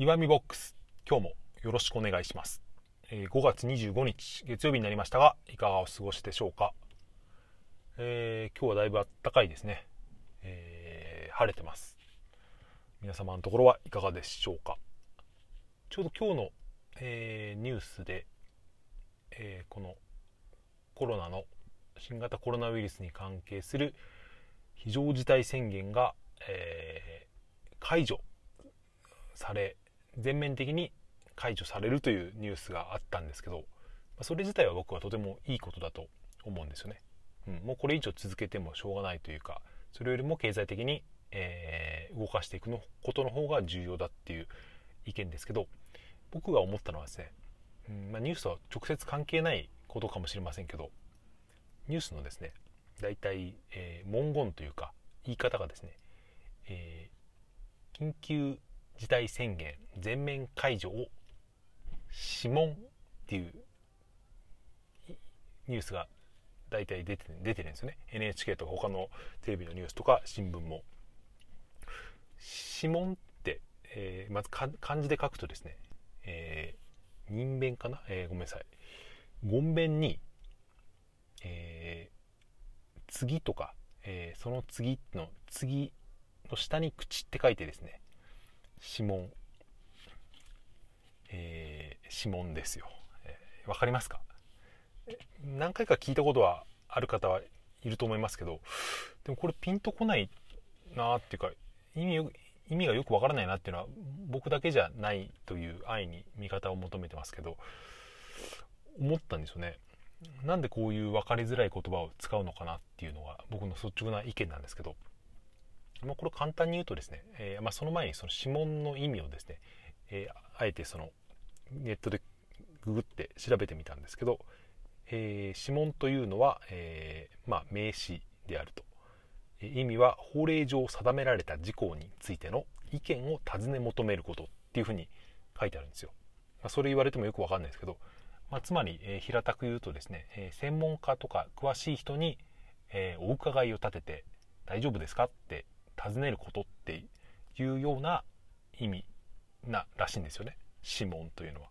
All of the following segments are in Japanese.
岩見ボックス今日もよろしくお願いします、えー5月25日月曜日になりましたがいかがお過ごしでしょうか、えー今日はだいぶ暖かいですね、えー晴れてます。皆様のところはいかがでしょうか？ちょうど今日の、えーニュースで、えーこのコロナの新型コロナウイルスに関係する非常事態宣言が、えー解除され全面的に解除されるというニュースがあったんですけどそれ自体は僕はとてもいいことだと思うんですよね、うん、もうこれ以上続けてもしょうがないというかそれよりも経済的に、えー動かしていくのことの方が重要だっていう意見ですけど僕が思ったのはですね、うんまあ、ニュースとは直接関係ないことかもしれませんけどニュースのですね大体、えー文言というか言い方がですね、えー緊急事態宣言全面解除を諮問っていうニュースが大体出て出てるんですよね。NHK とか他のテレビのニュースとか新聞も。諮問って、えーまず漢字で書くとですね、えー人弁かな、えーごめんなさい。言弁に、えー次とか、えーその次の次の下に口って書いてですね指紋。えー指紋ですよ。えーわ、かりますか？何回か聞いたことはある方はいると思いますけどでもこれピンとこないなっていうか意味意味がよくわからないなっていうのは僕だけじゃないという愛に見方を求めてますけど思ったんですよね。なんでこういう分かりづらい言葉を使うのかなっていうのが僕の率直な意見なんですけど、まあ、これ簡単に言うとですね、えーまあ、その前にその指紋の意味をですね、えーあえてそのネットでググって調べてみたんですけど、えー指紋というのは、えまあ、名詞であると。え意味は法令上定められた事項についての意見を尋ね求めることっていうふうに書いてあるんですよ、ま、それ言われてもよくわかんないですけどま、つまり、え平たく言うとですね、え専門家とか詳しい人に、えお伺いを立てて大丈夫ですかって尋ねることっていうような意味ならしいんですよね諮問というのは、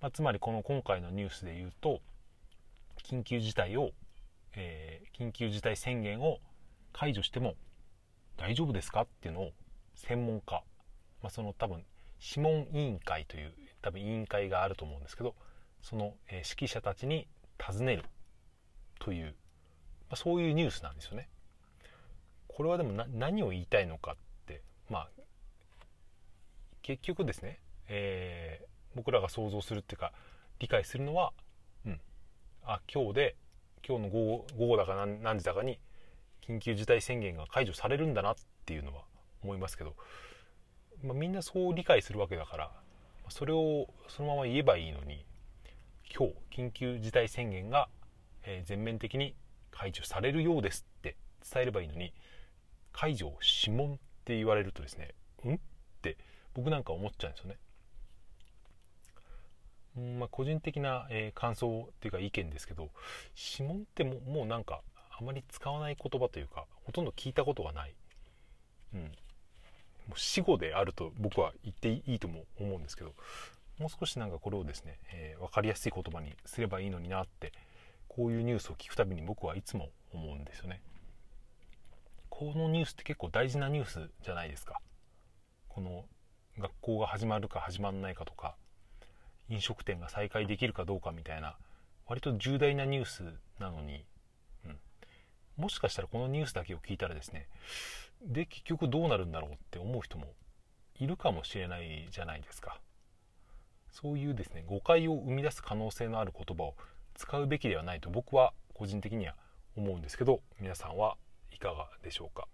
まあ、つまりこの今回のニュースで言うと緊急事態を、えー緊急事態宣言を解除しても大丈夫ですかっていうのを専門家、まあ、その多分諮問委員会という多分委員会があると思うんですけどその、え指揮者たちに尋ねるという、まあ、そういうニュースなんですよね。これはでも何を言いたいのかってまあ結局ですね、えー僕らが想像するっていうか理解するのは、うん、あ今日で今日の午後午後だか何何時だかに緊急事態宣言が解除されるんだなっていうのは思いますけど、まあ、みんなそう理解するわけだからそれをそのまま言えばいいのに今日緊急事態宣言が、全面的に解除されるようですって伝えればいいのに解除を諮問って言われるとですねうん？って僕なんか思っちゃうんですよね。うんまあ、個人的な、えー感想っていうか意見ですけど諮問ってももうなんかあまり使わない言葉というかほとんど聞いたことがない、うん、もう死語であると僕は言っていいとも思うんですけどもう少しなんかこれをですね、えー分かりやすい言葉にすればいいのになってこういうニュースを聞くたびに僕はいつも思うんですよね。このニュースって結構大事なニュースじゃないですか。この学校が始まるか始まらないかとか飲食店が再開できるかどうかみたいな割と重大なニュースなのに、うん、もしかしたらこのニュースだけを聞いたらですねで結局どうなるんだろうって思う人もいるかもしれないじゃないですか。そういうですね誤解を生み出す可能性のある言葉を使うべきではないと僕は個人的には思うんですけど皆さんはかがでしょうか？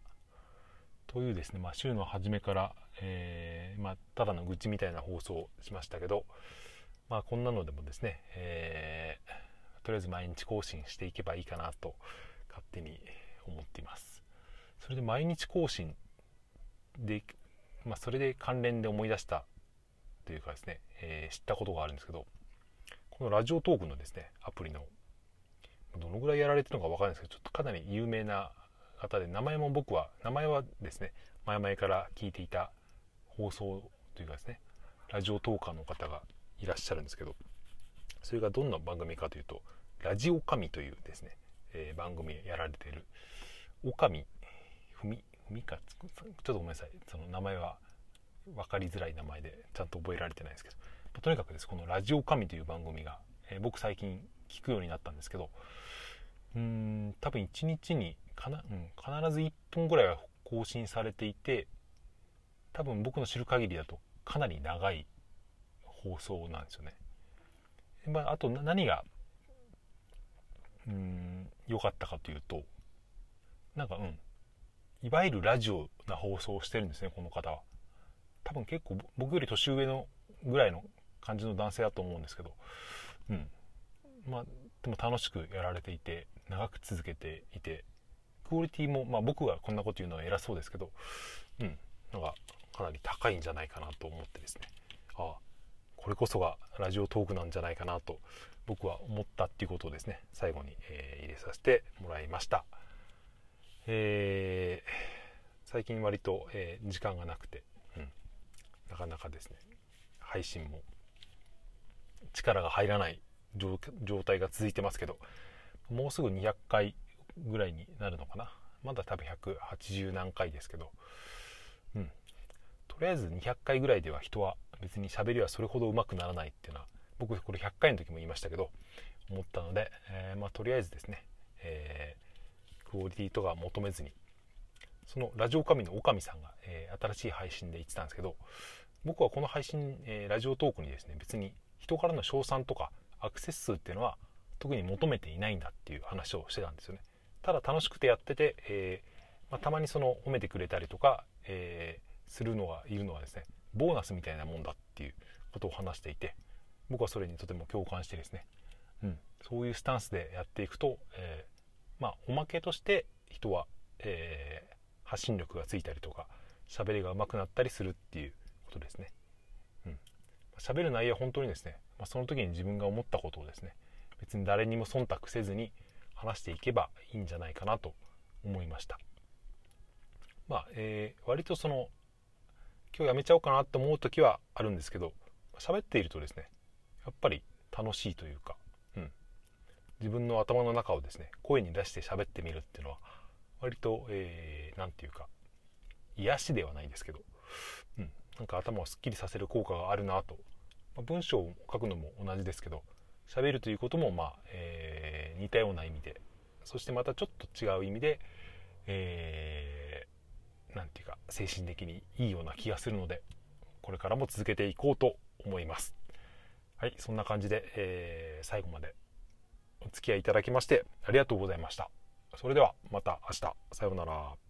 というですね、まあ、週の初めから、えーまあ、ただの愚痴みたいな放送をしましたけど、まあ、こんなのでもですね、えーとりあえず毎日更新していけばいいかなと勝手に思っています。それで毎日更新で、まあ、それで関連で思い出したというかですね、えー知ったことがあるんですけどこのラジオトークのですねアプリのどのぐらいやられてるのか分からないですけどちょっとかなり有名な方で名前も僕は名前はですね前々から聞いていた放送というかですねラジオトーカーの方がいらっしゃるんですけどそれがどんな番組かというと「ラジオ神」というですね、えー、番組やられている岡見文文かちょっとごめんなさいその名前は分かりづらい名前でちゃんと覚えられてないですけど、まとにかくですこの「ラジオ神」という番組が、えー、僕最近聞くようになったんですけどうーん多分1日にかな、うん、必ず1分ぐらいは更新されていて多分僕の知る限りだとかなり長い放送なんですよね。まあ、あと何がうん良かったかというとなんかうん。いわゆるラジオな放送をしてるんですねこの方は。多分結構僕より年上のぐらいの感じの男性だと思うんですけど。うん。まあでも楽しくやられていて長く続けていてクオリティもまあ僕がこんなこと言うのは偉そうですけどうんなんかかなり高いんじゃないかなと思ってですね。ああこれこそがラジオトークなんじゃないかなと僕は思ったっていうことをですね最後に、えー、入れさせてもらいました、えー、最近割と、えー、時間がなくて、うん、なかなかですね配信も力が入らない状態が続いてますけどもうすぐ200回ぐらいになるのかな。まだ多分180何回ですけど。うん。とりあえず200回ぐらいでは人は別に喋りはそれほど上手くならないっていうのは僕これ100回の時も言いましたけど思ったので、えー、まあ、とりあえずですね、えー、クオリティとか求めずにそのラジオ神の女将さんが、えー、新しい配信で言ってたんですけど僕はこの配信、えラジオトークにですね別に人からの称賛とかアクセス数っていうのは特に求めていないんだっていう話をしてたんですよね。ただ楽しくてやってて、えーまあ、たまにその褒めてくれたりとか、えするのがいるのはですねボーナスみたいなもんだっていうことを話していて僕はそれにとても共感してですね、うん、そういうスタンスでやっていくと、えー、まあおまけとして人は、え、発信力がついたりとか喋りが上手くなったりするっていうことですね。うん、喋る内容は本当にですね、まあ、その時に自分が思ったことをですね別に誰にも忖度せずに話していけばいいんじゃないかなと思いました。まあ、えー、割とその今日やめちゃおうかなと思う時はあるんですけど喋っているとですねやっぱり楽しいというか、うん、自分の頭の中をですね声に出して喋ってみるっていうのは割と何、えー、て言うか癒しではないですけど、うん、なんか頭をすっきりさせる効果があるなと、まあ、文章を書くのも同じですけど喋るということもまあ、えー、似たような意味でそしてまたちょっと違う意味で、えー、て言うか精神的にいいような気がするのでこれからも続けていこうと思います。はい、そんな感じで、えー、最後までお付き合いいただきましてありがとうございました。それではまた明日。さようなら。